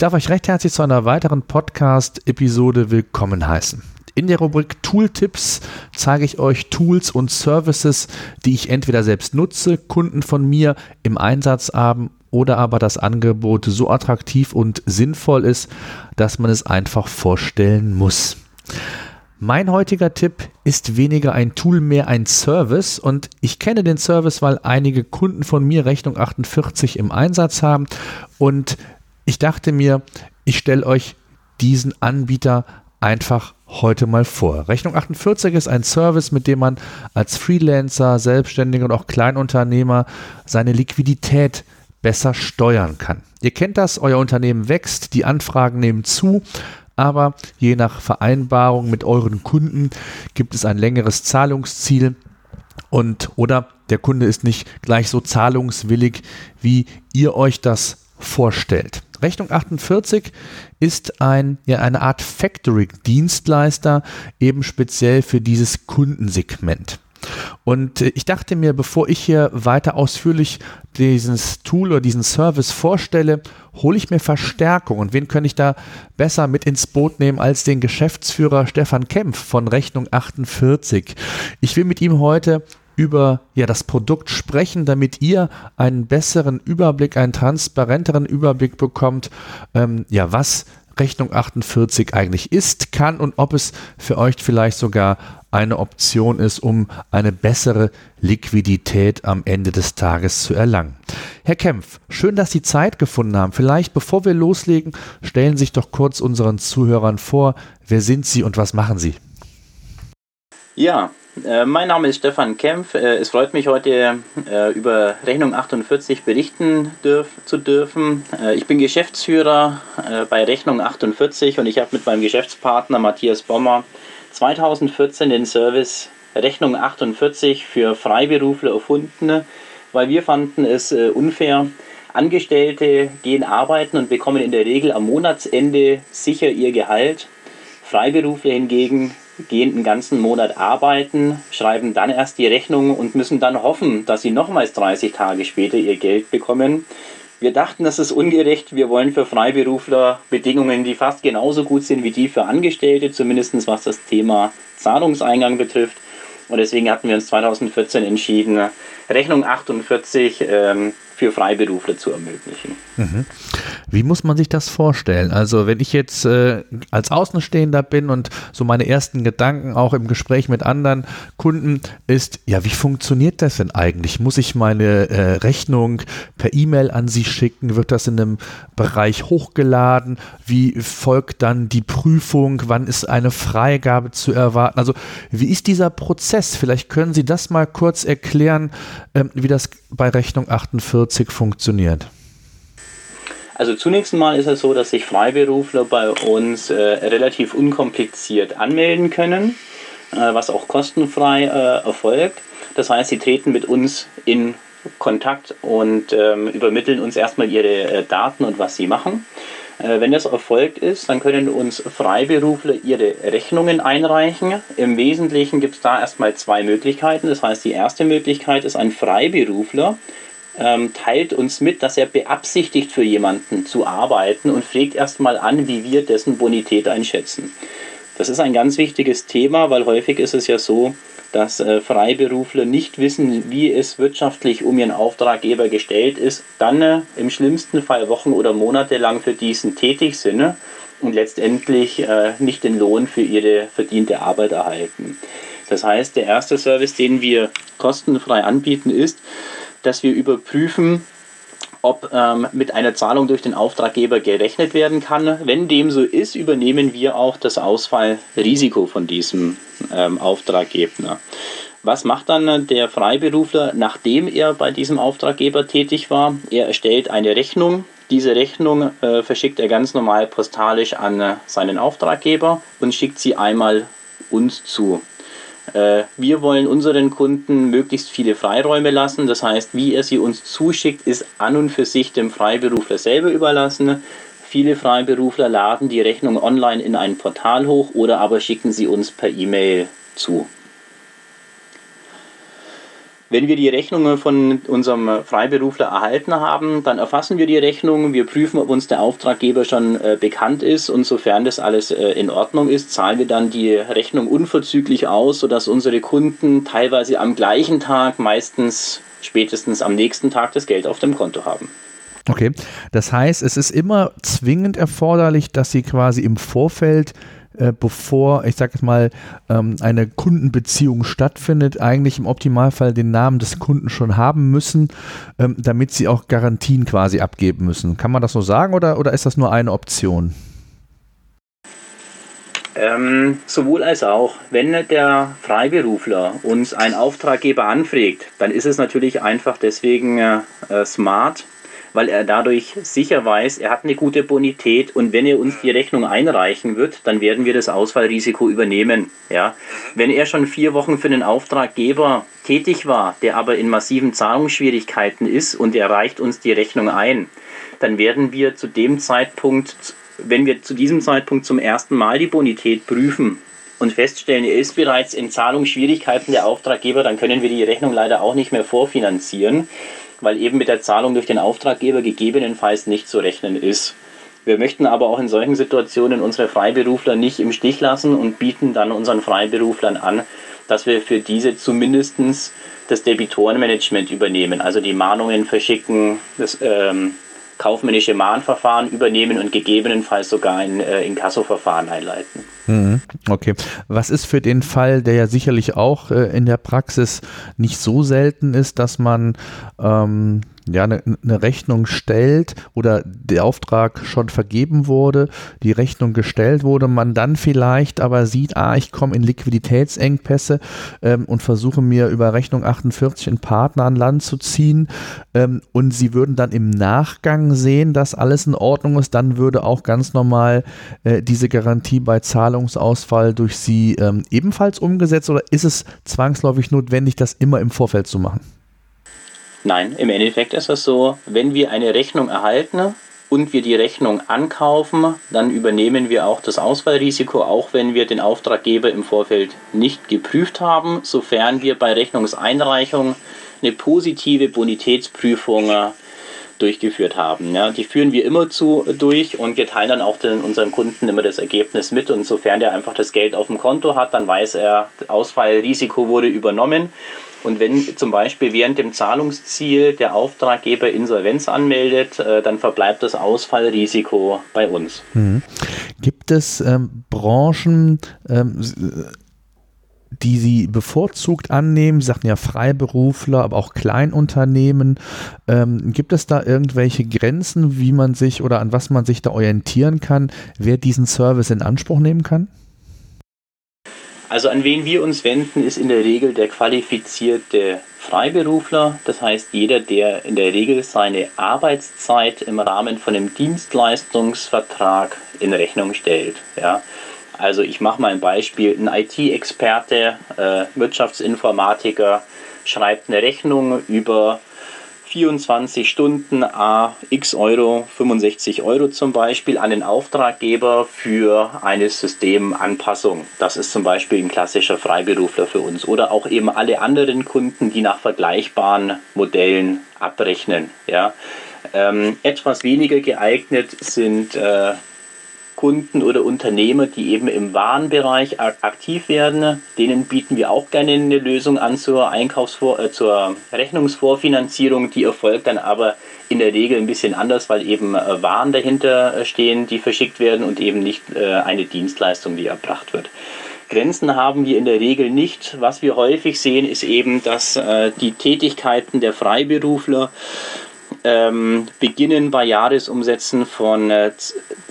darf euch recht herzlich zu einer weiteren Podcast-Episode willkommen heißen. In der Rubrik Tooltips zeige ich euch Tools und Services, die ich entweder selbst nutze, Kunden von mir im Einsatz haben oder aber das Angebot so attraktiv und sinnvoll ist, dass man es einfach vorstellen muss. Mein heutiger Tipp ist weniger ein Tool, mehr ein Service. Und ich kenne den Service, weil einige Kunden von mir Rechnung 48 im Einsatz haben. Und ich dachte mir, ich stelle euch diesen Anbieter einfach heute mal vor. Rechnung 48 ist ein Service, mit dem man als Freelancer, Selbstständiger und auch Kleinunternehmer seine Liquidität besser steuern kann. Ihr kennt das, euer Unternehmen wächst, die Anfragen nehmen zu, aber je nach Vereinbarung mit euren Kunden gibt es ein längeres Zahlungsziel und oder der Kunde ist nicht gleich so zahlungswillig, wie ihr euch das vorstellt. Rechnung 48 ist ein, ja, eine Art Factory-Dienstleister, eben speziell für dieses Kundensegment. Und äh, ich dachte mir, bevor ich hier weiter ausführlich dieses Tool oder diesen Service vorstelle, hole ich mir Verstärkung. Und wen könnte ich da besser mit ins Boot nehmen als den Geschäftsführer Stefan Kempf von Rechnung 48? Ich will mit ihm heute über ja, das Produkt sprechen, damit ihr einen besseren Überblick, einen transparenteren Überblick bekommt, ähm, ja, was Rechnung 48 eigentlich ist, kann und ob es für euch vielleicht sogar eine Option ist, um eine bessere Liquidität am Ende des Tages zu erlangen. Herr Kempf, schön, dass Sie Zeit gefunden haben. Vielleicht, bevor wir loslegen, stellen Sie sich doch kurz unseren Zuhörern vor. Wer sind Sie und was machen Sie? Ja, mein Name ist Stefan Kempf. Äh, es freut mich heute äh, über Rechnung 48 berichten zu dürfen. Äh, ich bin Geschäftsführer äh, bei Rechnung 48 und ich habe mit meinem Geschäftspartner Matthias Bommer 2014 den Service Rechnung 48 für Freiberufler erfunden, weil wir fanden es äh, unfair. Angestellte gehen arbeiten und bekommen in der Regel am Monatsende sicher ihr Gehalt. Freiberufler hingegen gehen den ganzen Monat arbeiten, schreiben dann erst die Rechnung und müssen dann hoffen, dass sie nochmals 30 Tage später ihr Geld bekommen. Wir dachten, das ist ungerecht. Wir wollen für Freiberufler Bedingungen, die fast genauso gut sind wie die für Angestellte, zumindest was das Thema Zahlungseingang betrifft. Und deswegen hatten wir uns 2014 entschieden, Rechnung 48 ähm, für Freiberufler zu ermöglichen. Mhm. Wie muss man sich das vorstellen? Also wenn ich jetzt äh, als Außenstehender bin und so meine ersten Gedanken auch im Gespräch mit anderen Kunden ist, ja, wie funktioniert das denn eigentlich? Muss ich meine äh, Rechnung per E-Mail an Sie schicken? Wird das in einem Bereich hochgeladen? Wie folgt dann die Prüfung? Wann ist eine Freigabe zu erwarten? Also wie ist dieser Prozess? Vielleicht können Sie das mal kurz erklären, äh, wie das bei Rechnung 48 40 funktioniert? Also zunächst mal ist es so, dass sich Freiberufler bei uns äh, relativ unkompliziert anmelden können, äh, was auch kostenfrei äh, erfolgt. Das heißt, sie treten mit uns in Kontakt und ähm, übermitteln uns erstmal ihre äh, Daten und was sie machen. Äh, wenn das erfolgt ist, dann können uns Freiberufler ihre Rechnungen einreichen. Im Wesentlichen gibt es da erstmal zwei Möglichkeiten. Das heißt, die erste Möglichkeit ist ein Freiberufler, ähm, teilt uns mit, dass er beabsichtigt, für jemanden zu arbeiten und fragt erstmal an, wie wir dessen Bonität einschätzen. Das ist ein ganz wichtiges Thema, weil häufig ist es ja so, dass äh, Freiberufler nicht wissen, wie es wirtschaftlich um ihren Auftraggeber gestellt ist, dann äh, im schlimmsten Fall Wochen oder Monate lang für diesen tätig sind äh, und letztendlich äh, nicht den Lohn für ihre verdiente Arbeit erhalten. Das heißt, der erste Service, den wir kostenfrei anbieten, ist, dass wir überprüfen, ob ähm, mit einer Zahlung durch den Auftraggeber gerechnet werden kann. Wenn dem so ist, übernehmen wir auch das Ausfallrisiko von diesem ähm, Auftraggeber. Was macht dann der Freiberufler, nachdem er bei diesem Auftraggeber tätig war? Er erstellt eine Rechnung. Diese Rechnung äh, verschickt er ganz normal postalisch an äh, seinen Auftraggeber und schickt sie einmal uns zu. Äh, wir wollen unseren Kunden möglichst viele Freiräume lassen. Das heißt, wie er sie uns zuschickt, ist an und für sich dem Freiberufler selber überlassen. Viele Freiberufler laden die Rechnung online in ein Portal hoch oder aber schicken sie uns per E-Mail zu. Wenn wir die Rechnungen von unserem Freiberufler erhalten haben, dann erfassen wir die Rechnung, wir prüfen, ob uns der Auftraggeber schon äh, bekannt ist und sofern das alles äh, in Ordnung ist, zahlen wir dann die Rechnung unverzüglich aus, sodass unsere Kunden teilweise am gleichen Tag, meistens spätestens am nächsten Tag das Geld auf dem Konto haben. Okay, das heißt, es ist immer zwingend erforderlich, dass Sie quasi im Vorfeld äh, bevor, ich sage jetzt mal, ähm, eine Kundenbeziehung stattfindet, eigentlich im Optimalfall den Namen des Kunden schon haben müssen, ähm, damit sie auch Garantien quasi abgeben müssen. Kann man das so sagen oder, oder ist das nur eine Option? Ähm, sowohl als auch. Wenn der Freiberufler uns einen Auftraggeber anfragt, dann ist es natürlich einfach deswegen äh, smart, weil er dadurch sicher weiß, er hat eine gute Bonität und wenn er uns die Rechnung einreichen wird, dann werden wir das Ausfallrisiko übernehmen. Ja? Wenn er schon vier Wochen für einen Auftraggeber tätig war, der aber in massiven Zahlungsschwierigkeiten ist und er reicht uns die Rechnung ein, dann werden wir zu dem Zeitpunkt, wenn wir zu diesem Zeitpunkt zum ersten Mal die Bonität prüfen, und feststellen, er ist bereits in Zahlungsschwierigkeiten der Auftraggeber, dann können wir die Rechnung leider auch nicht mehr vorfinanzieren weil eben mit der Zahlung durch den Auftraggeber gegebenenfalls nicht zu rechnen ist. Wir möchten aber auch in solchen Situationen unsere Freiberufler nicht im Stich lassen und bieten dann unseren Freiberuflern an, dass wir für diese zumindest das Debitorenmanagement übernehmen, also die Mahnungen verschicken, das ähm, kaufmännische Mahnverfahren übernehmen und gegebenenfalls sogar ein äh, Inkassoverfahren einleiten. Mhm. Okay. Was ist für den Fall, der ja sicherlich auch äh, in der Praxis nicht so selten ist, dass man ähm, ja, eine, eine Rechnung stellt oder der Auftrag schon vergeben wurde, die Rechnung gestellt wurde, man dann vielleicht aber sieht, ah, ich komme in Liquiditätsengpässe ähm, und versuche mir über Rechnung 48 einen Partner an Land zu ziehen ähm, und sie würden dann im Nachgang sehen, dass alles in Ordnung ist, dann würde auch ganz normal äh, diese Garantie bei Zahlungsausfall durch sie ähm, ebenfalls umgesetzt oder ist es zwangsläufig notwendig, das immer im Vorfeld zu machen? Nein, im Endeffekt ist es so, wenn wir eine Rechnung erhalten und wir die Rechnung ankaufen, dann übernehmen wir auch das Ausfallrisiko, auch wenn wir den Auftraggeber im Vorfeld nicht geprüft haben, sofern wir bei Rechnungseinreichung eine positive Bonitätsprüfung durchgeführt haben. Ja, die führen wir immer zu durch und wir teilen dann auch den, unseren Kunden immer das Ergebnis mit. Und sofern der einfach das Geld auf dem Konto hat, dann weiß er, Ausfallrisiko wurde übernommen. Und wenn zum Beispiel während dem Zahlungsziel der Auftraggeber Insolvenz anmeldet, äh, dann verbleibt das Ausfallrisiko bei uns. Mhm. Gibt es ähm, Branchen, ähm, die Sie bevorzugt annehmen? Sagten ja Freiberufler, aber auch Kleinunternehmen. Ähm, gibt es da irgendwelche Grenzen, wie man sich oder an was man sich da orientieren kann, wer diesen Service in Anspruch nehmen kann? Also an wen wir uns wenden, ist in der Regel der qualifizierte Freiberufler. Das heißt, jeder, der in der Regel seine Arbeitszeit im Rahmen von einem Dienstleistungsvertrag in Rechnung stellt. Ja. Also ich mache mal ein Beispiel. Ein IT-Experte, äh, Wirtschaftsinformatiker schreibt eine Rechnung über 24 Stunden a x Euro, 65 Euro zum Beispiel, an den Auftraggeber für eine Systemanpassung. Das ist zum Beispiel ein klassischer Freiberufler für uns. Oder auch eben alle anderen Kunden, die nach vergleichbaren Modellen abrechnen. Ja. Ähm, etwas weniger geeignet sind äh, Kunden oder Unternehmer, die eben im Warenbereich aktiv werden. Denen bieten wir auch gerne eine Lösung an zur Einkaufsvor äh, zur Rechnungsvorfinanzierung. Die erfolgt dann aber in der Regel ein bisschen anders, weil eben äh, Waren dahinter äh, stehen, die verschickt werden und eben nicht äh, eine Dienstleistung, die erbracht wird. Grenzen haben wir in der Regel nicht. Was wir häufig sehen, ist eben, dass äh, die Tätigkeiten der Freiberufler ähm, beginnen bei Jahresumsätzen von, äh,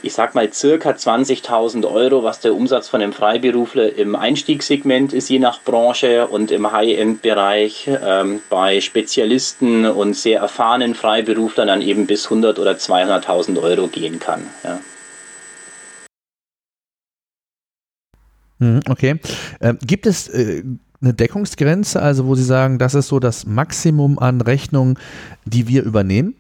ich sag mal, circa 20.000 Euro, was der Umsatz von einem Freiberufler im Einstiegssegment ist, je nach Branche und im High-End-Bereich ähm, bei Spezialisten und sehr erfahrenen Freiberuflern dann eben bis 100 oder 200.000 Euro gehen kann. Ja. Hm, okay. Ähm, gibt es äh, eine Deckungsgrenze, also wo Sie sagen, das ist so das Maximum an Rechnungen, die wir übernehmen?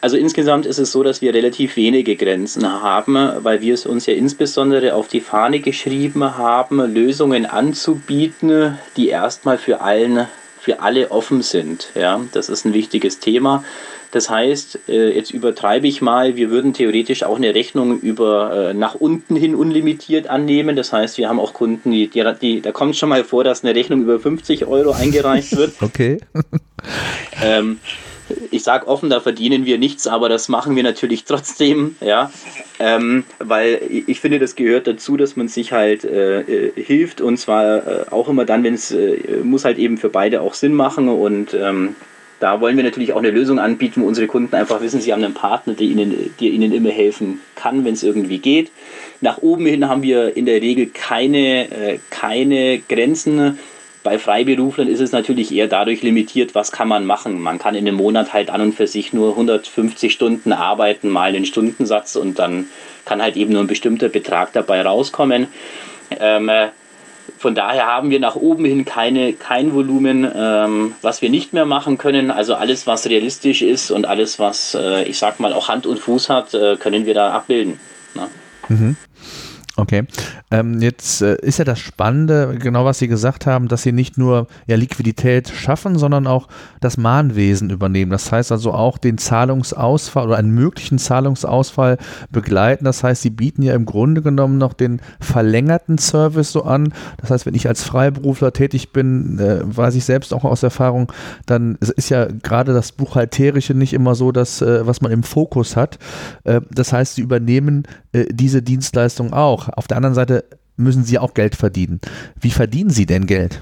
Also insgesamt ist es so, dass wir relativ wenige Grenzen haben, weil wir es uns ja insbesondere auf die Fahne geschrieben haben, Lösungen anzubieten, die erstmal für allen für alle offen sind. Ja, das ist ein wichtiges Thema. Das heißt, äh, jetzt übertreibe ich mal, wir würden theoretisch auch eine Rechnung über äh, nach unten hin unlimitiert annehmen. Das heißt, wir haben auch Kunden, die, die, da kommt schon mal vor, dass eine Rechnung über 50 Euro eingereicht wird. okay. ähm, ich sage offen, da verdienen wir nichts, aber das machen wir natürlich trotzdem, ja, ähm, weil ich finde, das gehört dazu, dass man sich halt äh, äh hilft und zwar äh, auch immer dann, wenn es äh, muss halt eben für beide auch Sinn machen und ähm, da wollen wir natürlich auch eine Lösung anbieten, wo unsere Kunden einfach wissen, sie haben einen Partner, der ihnen, der ihnen immer helfen kann, wenn es irgendwie geht. Nach oben hin haben wir in der Regel keine, äh, keine Grenzen. Bei Freiberuflern ist es natürlich eher dadurch limitiert, was kann man machen. Man kann in einem Monat halt an und für sich nur 150 Stunden arbeiten, mal einen Stundensatz und dann kann halt eben nur ein bestimmter Betrag dabei rauskommen. Ähm, äh, von daher haben wir nach oben hin keine, kein Volumen, ähm, was wir nicht mehr machen können. Also alles, was realistisch ist und alles, was, äh, ich sag mal, auch Hand und Fuß hat, äh, können wir da abbilden. Ne? Mhm. Okay. Ähm, jetzt äh, ist ja das Spannende, genau was Sie gesagt haben, dass Sie nicht nur ja, Liquidität schaffen, sondern auch das Mahnwesen übernehmen. Das heißt also auch den Zahlungsausfall oder einen möglichen Zahlungsausfall begleiten. Das heißt, Sie bieten ja im Grunde genommen noch den verlängerten Service so an. Das heißt, wenn ich als Freiberufler tätig bin, äh, weiß ich selbst auch aus Erfahrung, dann ist ja gerade das Buchhalterische nicht immer so das, äh, was man im Fokus hat. Äh, das heißt, Sie übernehmen äh, diese Dienstleistung auch. Auf der anderen Seite müssen sie auch Geld verdienen. Wie verdienen sie denn Geld?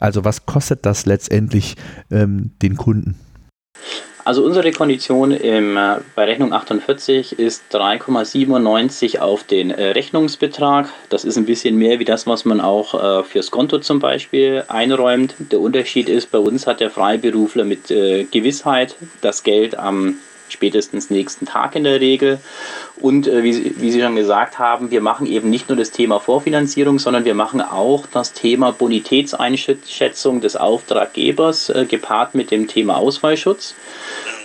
Also was kostet das letztendlich ähm, den Kunden? Also unsere Kondition im, äh, bei Rechnung 48 ist 3,97 auf den äh, Rechnungsbetrag. Das ist ein bisschen mehr wie das, was man auch äh, fürs Konto zum Beispiel einräumt. Der Unterschied ist, bei uns hat der Freiberufler mit Gewissheit das Geld am spätestens nächsten Tag in der Regel. Und äh, wie, wie Sie schon gesagt haben, wir machen eben nicht nur das Thema Vorfinanzierung, sondern wir machen auch das Thema Bonitätseinschätzung des Auftraggebers äh, gepaart mit dem Thema Ausfallschutz.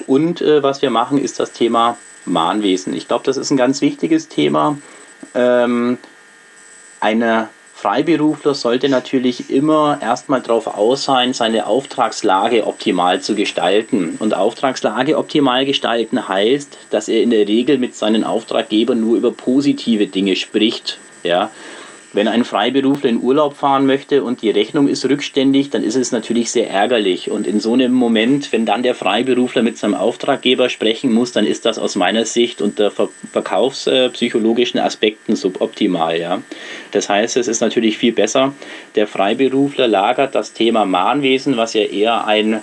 Und äh, was wir machen, ist das Thema Mahnwesen. Ich glaube, das ist ein ganz wichtiges Thema. Ähm, eine Freiberufler sollte natürlich immer erstmal darauf aus sein, seine Auftragslage optimal zu gestalten. Und Auftragslage optimal gestalten heißt, dass er in der Regel mit seinen Auftraggebern nur über positive Dinge spricht. Ja, wenn ein Freiberufler in Urlaub fahren möchte und die Rechnung ist rückständig, dann ist es natürlich sehr ärgerlich. Und in so einem Moment, wenn dann der Freiberufler mit seinem Auftraggeber sprechen muss, dann ist das aus meiner Sicht unter verkaufspsychologischen Aspekten suboptimal. Ja. Das heißt, es ist natürlich viel besser, der Freiberufler lagert das Thema Mahnwesen, was ja eher ein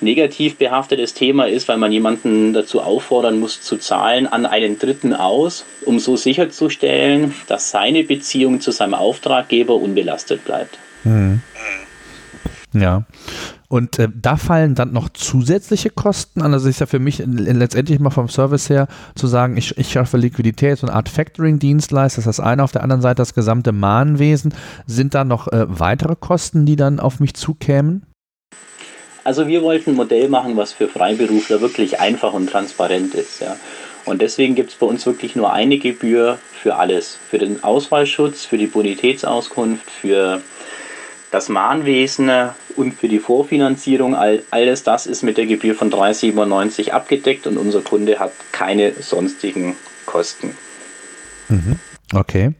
negativ behaftetes Thema ist, weil man jemanden dazu auffordern muss zu zahlen, an einen Dritten aus, um so sicherzustellen, dass seine Beziehung zu seinem Auftraggeber unbelastet bleibt. Hm. Ja. Und äh, da fallen dann noch zusätzliche Kosten an. Also ist ja für mich letztendlich mal vom Service her zu sagen, ich, ich schaffe Liquidität, so eine Art Factoring-Dienstleister, das ist das eine. Auf der anderen Seite das gesamte Mahnwesen. Sind da noch äh, weitere Kosten, die dann auf mich zukämen? Also wir wollten ein Modell machen, was für Freiberufler wirklich einfach und transparent ist. Ja. Und deswegen gibt es bei uns wirklich nur eine Gebühr für alles. Für den Auswahlschutz, für die Bonitätsauskunft, für das Mahnwesen und für die Vorfinanzierung. All, alles das ist mit der Gebühr von 3,97 abgedeckt und unser Kunde hat keine sonstigen Kosten. Mhm. Okay.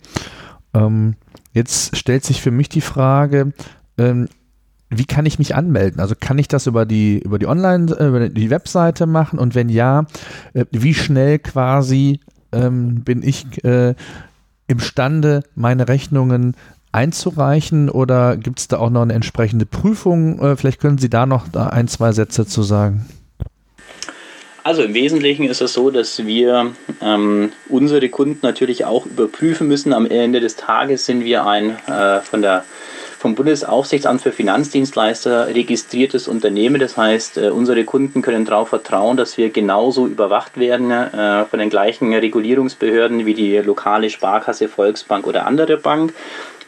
Ähm, jetzt stellt sich für mich die Frage, ähm, wie kann ich mich anmelden? Also kann ich das über die, über die Online, äh, über die Webseite machen? Und wenn ja, äh, wie schnell quasi ähm, bin ich äh, imstande, meine Rechnungen einzureichen oder gibt es da auch noch eine entsprechende Prüfung? Äh, vielleicht können Sie da noch ein, zwei Sätze zu sagen. Also im Wesentlichen ist es so, dass wir ähm, unsere Kunden natürlich auch überprüfen müssen. Am Ende des Tages sind wir ein äh, von der vom Bundesaufsichtsamt für Finanzdienstleister registriertes Unternehmen. Das heißt, äh, unsere Kunden können darauf vertrauen, dass wir genauso überwacht werden äh, von den gleichen Regulierungsbehörden wie die lokale Sparkasse, Volksbank oder andere Bank.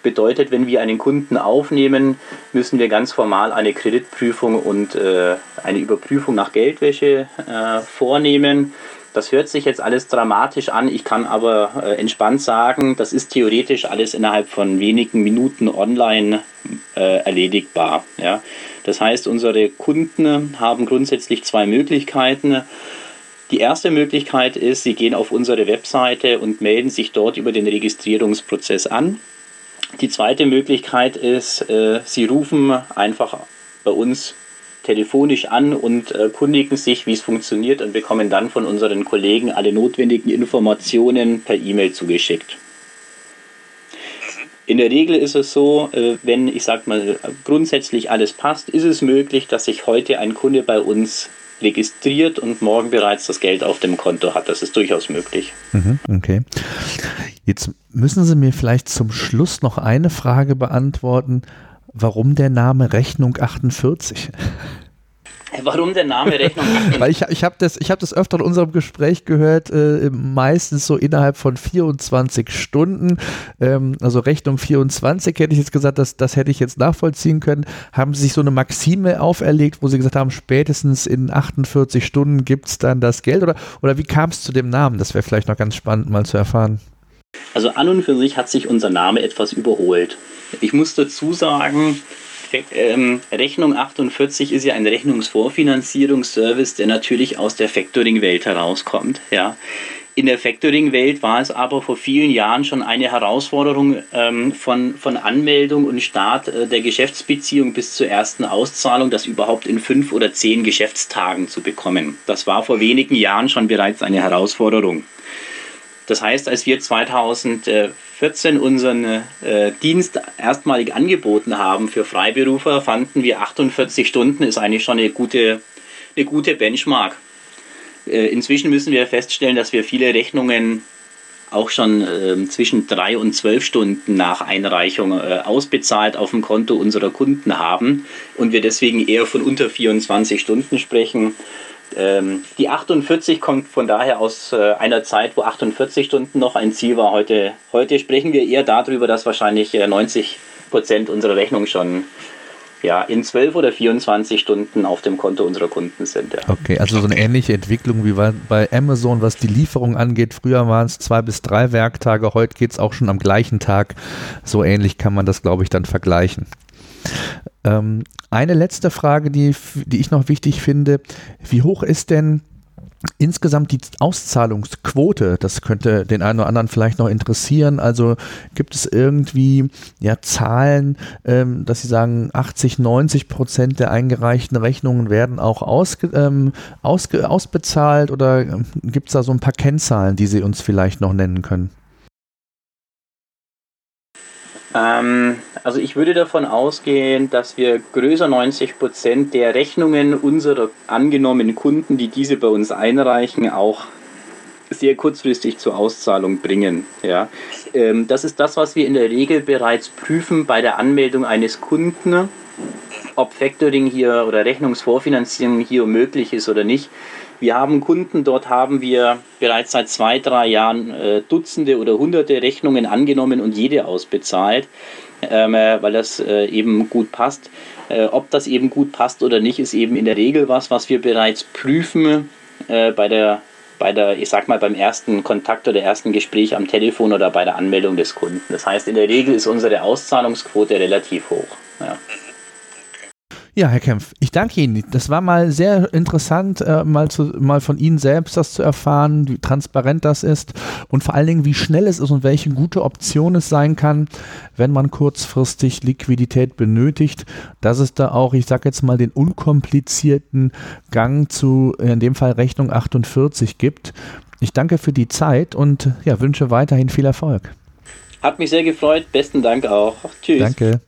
Bedeutet, wenn wir einen Kunden aufnehmen, müssen wir ganz formal eine Kreditprüfung und äh, eine Überprüfung nach Geldwäsche vornehmen. Das hört sich jetzt alles dramatisch an. Ich kann aber äh, entspannt sagen, das ist theoretisch alles innerhalb von wenigen Minuten online äh, erledigbar. Ja. Das heißt, unsere Kunden haben grundsätzlich zwei Möglichkeiten. Die erste Möglichkeit ist, sie gehen auf unsere Webseite und melden sich dort über den Registrierungsprozess an. Die zweite Möglichkeit ist, äh, sie rufen einfach bei uns telefonisch an und äh, kundigen sich, wie es funktioniert und bekommen dann von unseren Kollegen alle notwendigen Informationen per E-Mail zugeschickt. In der Regel ist es so, äh, wenn ich sag mal grundsätzlich alles passt, ist es möglich, dass sich heute ein Kunde bei uns registriert und morgen bereits das Geld auf dem Konto hat. Das ist durchaus möglich. Mhm, okay. Jetzt müssen Sie mir vielleicht zum Schluss noch eine Frage beantworten. Warum der Name Rechnung 48? Warum der Name Rechnung 48? Weil ich, ich habe das, hab das öfter in unserem Gespräch gehört, äh, meistens so innerhalb von 24 Stunden. Ähm, also Rechnung 24 hätte ich jetzt gesagt, das, das hätte ich jetzt nachvollziehen können. Haben Sie sich so eine Maxime auferlegt, wo Sie gesagt haben, spätestens in 48 Stunden gibt es dann das Geld? Oder, oder wie kam es zu dem Namen? Das wäre vielleicht noch ganz spannend mal zu erfahren. Also an und für sich hat sich unser Name etwas überholt. Ich muss dazu sagen, ähm, Rechnung 48 ist ja ein Rechnungsvorfinanzierungsservice, der natürlich aus der Factoring-Welt herauskommt. Ja. In der Factoring-Welt war es aber vor vielen Jahren schon eine Herausforderung ähm, von, von Anmeldung und Start äh, der Geschäftsbeziehung bis zur ersten Auszahlung, das überhaupt in fünf oder zehn Geschäftstagen zu bekommen. Das war vor wenigen Jahren schon bereits eine Herausforderung. Das heißt, als wir 2014 unseren äh, Dienst erstmalig angeboten haben für Freiberufer, fanden wir 48 Stunden ist eigentlich schon eine gute, eine gute Benchmark. Äh, inzwischen müssen wir feststellen, dass wir viele Rechnungen auch schon äh, zwischen drei und zwölf Stunden nach Einreichung äh, ausbezahlt auf dem Konto unserer Kunden haben und wir deswegen eher von unter 24 Stunden sprechen. Ähm, die 48 kommt von daher aus äh, einer Zeit, wo 48 Stunden noch ein Ziel war. Heute, heute sprechen wir eher darüber, dass wahrscheinlich äh, 90 Prozent unserer Rechnung schon ja, in 12 oder 24 Stunden auf dem Konto unserer Kunden sind. Ja. Okay, also so eine ähnliche Entwicklung wie bei Amazon, was die Lieferung angeht. Früher waren es zwei bis drei Werktage, heute geht es auch schon am gleichen Tag. So ähnlich kann man das, glaube ich, dann vergleichen. Ähm, eine letzte Frage, die, die ich noch wichtig finde. Wie hoch ist denn Insgesamt die Auszahlungsquote, das könnte den einen oder anderen vielleicht noch interessieren. Also gibt es irgendwie ja, Zahlen, ähm, dass Sie sagen, 80, 90 Prozent der eingereichten Rechnungen werden auch ausge, ähm, ausge, ausbezahlt oder ähm, gibt es da so ein paar Kennzahlen, die Sie uns vielleicht noch nennen können? Ähm, also ich würde davon ausgehen, dass wir größer 90 Prozent der Rechnungen unserer angenommenen Kunden, die diese bei uns einreichen, auch sehr kurzfristig zur Auszahlung bringen. Ja. Ähm, das ist das, was wir in der Regel bereits prüfen bei der Anmeldung eines Kunden, ob Factoring hier oder Rechnungsvorfinanzierung hier möglich ist oder nicht. Wir haben Kunden, dort haben wir bereits seit zwei, drei Jahren äh, Dutzende oder Hunderte Rechnungen angenommen und jede ausbezahlt, ähm, äh, weil das äh, eben gut passt. Äh, ob das eben gut passt oder nicht, ist eben in der Regel was, was wir bereits prüfen äh, bei der bei der, ich sag mal, beim ersten Kontakt oder ersten Gespräch am Telefon oder bei der Anmeldung des Kunden. Das heißt, in der Regel ist unsere Auszahlungsquote relativ hoch. Ja. Ja, Herr Kempf, ich danke Ihnen. Das war mal sehr interessant, äh, mal, zu, mal von Ihnen selbst das zu erfahren, wie transparent das ist und vor allen Dingen, wie schnell es ist und welche gute Option es sein kann, wenn man kurzfristig Liquidität benötigt, dass es da auch, ich sage jetzt mal, den unkomplizierten Gang zu, in dem Fall Rechnung 48 gibt. Ich danke für die Zeit und ja, wünsche weiterhin viel Erfolg. Hat mich sehr gefreut. Besten Dank auch. Tschüss. Danke.